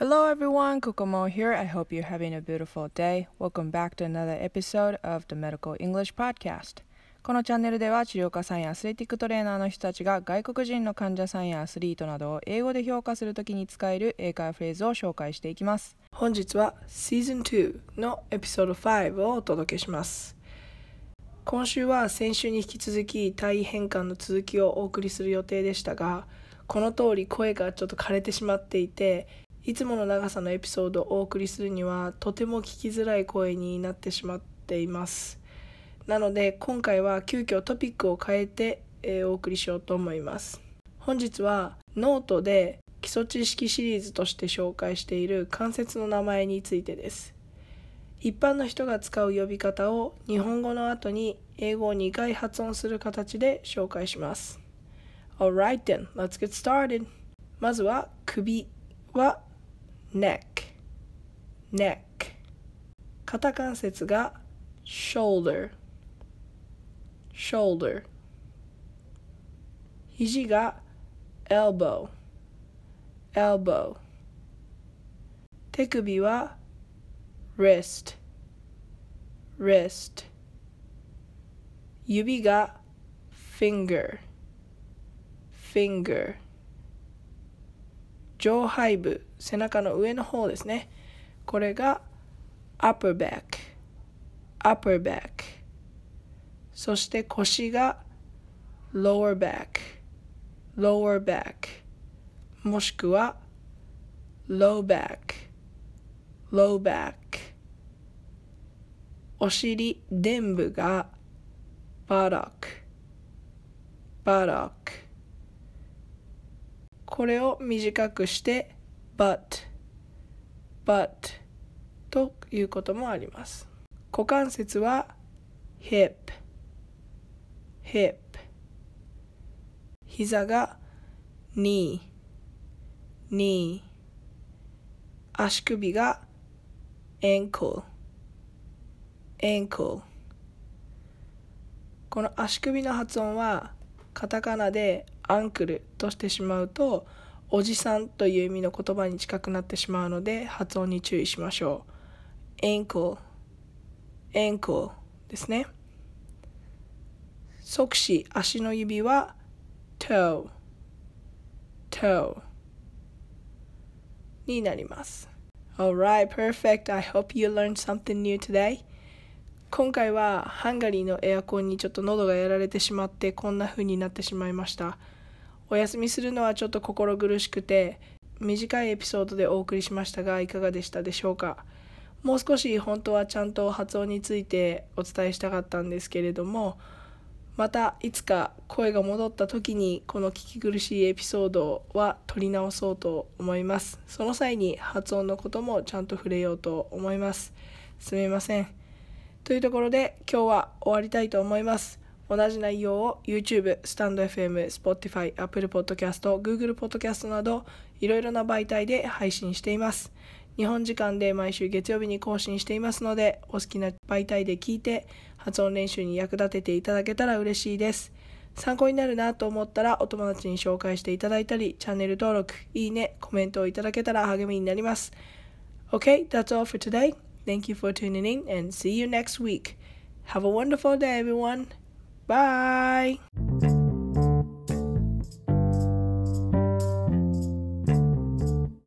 Hello everyone, Kokomo here. I hope you're having a beautiful day. Welcome back to another episode of the Medical English Podcast. このチャンネルでは治療家さんやアスレティックトレーナーの人たちが外国人の患者さんやアスリートなどを英語で評価するときに使える英会話フレーズを紹介していきます。本日は Season 2のエピソード5をお届けします。今週は先週に引き続き体位変換の続きをお送りする予定でしたが、この通り声がちょっと枯れてしまっていて、いつもの長さのエピソードをお送りするにはとても聞きづらい声になってしまっています。なので今回は急遽トピックを変えて、えー、お送りしようと思います。本日はノートで基礎知識シリーズとして紹介している関節の名前についてです。一般の人が使う呼び方を日本語の後に英語を2回発音する形で紹介します。Alright then, let's get started. まずは首は neck neck 肩関節が shoulder shoulder 肘が elbow elbow 手首は wrist wrist 指が finger finger 上背部背中の上の方ですねこれが upper back upper back そして腰が lower back lower back もしくは low back low back お尻臀部が buttock buttock これを短くして but but ということもあります。股関節は hip hip 膝が knee knee 足首が ankle ankle この足首の発音はカタカナでアンクルとしてしまうとおじさんという意味の言葉に近くなってしまうので発音に注意しましょう。ankle ankle ですね。即死足の指は toe toe になります。Alright, perfect. I hope you learned something new today. 今回はハンガリーのエアコンにちょっと喉がやられてしまってこんな風になってしまいました。お休みするのはちょっと心苦しくて短いエピソードでお送りしましたがいかがでしたでしょうか？もう少し本当はちゃんと発音についてお伝えしたかったんですけれどもまたいつか声が戻った時にこの聞き苦しいエピソードは取り直そうと思います。その際に発音のこともちゃんと触れようと思います。すみません。というところで今日は終わりたいと思います。同じ内容を YouTube、スタンド FM、Spotify、Apple Podcast、Google Podcast などいろいろな媒体で配信しています。日本時間で毎週月曜日に更新していますのでお好きな媒体で聞いて発音練習に役立てていただけたら嬉しいです。参考になるなと思ったらお友達に紹介していただいたりチャンネル登録、いいね、コメントをいただけたら励みになります。Okay, that's all for today. Thank you for tuning in and see you next week. Have a wonderful day, everyone. Bye.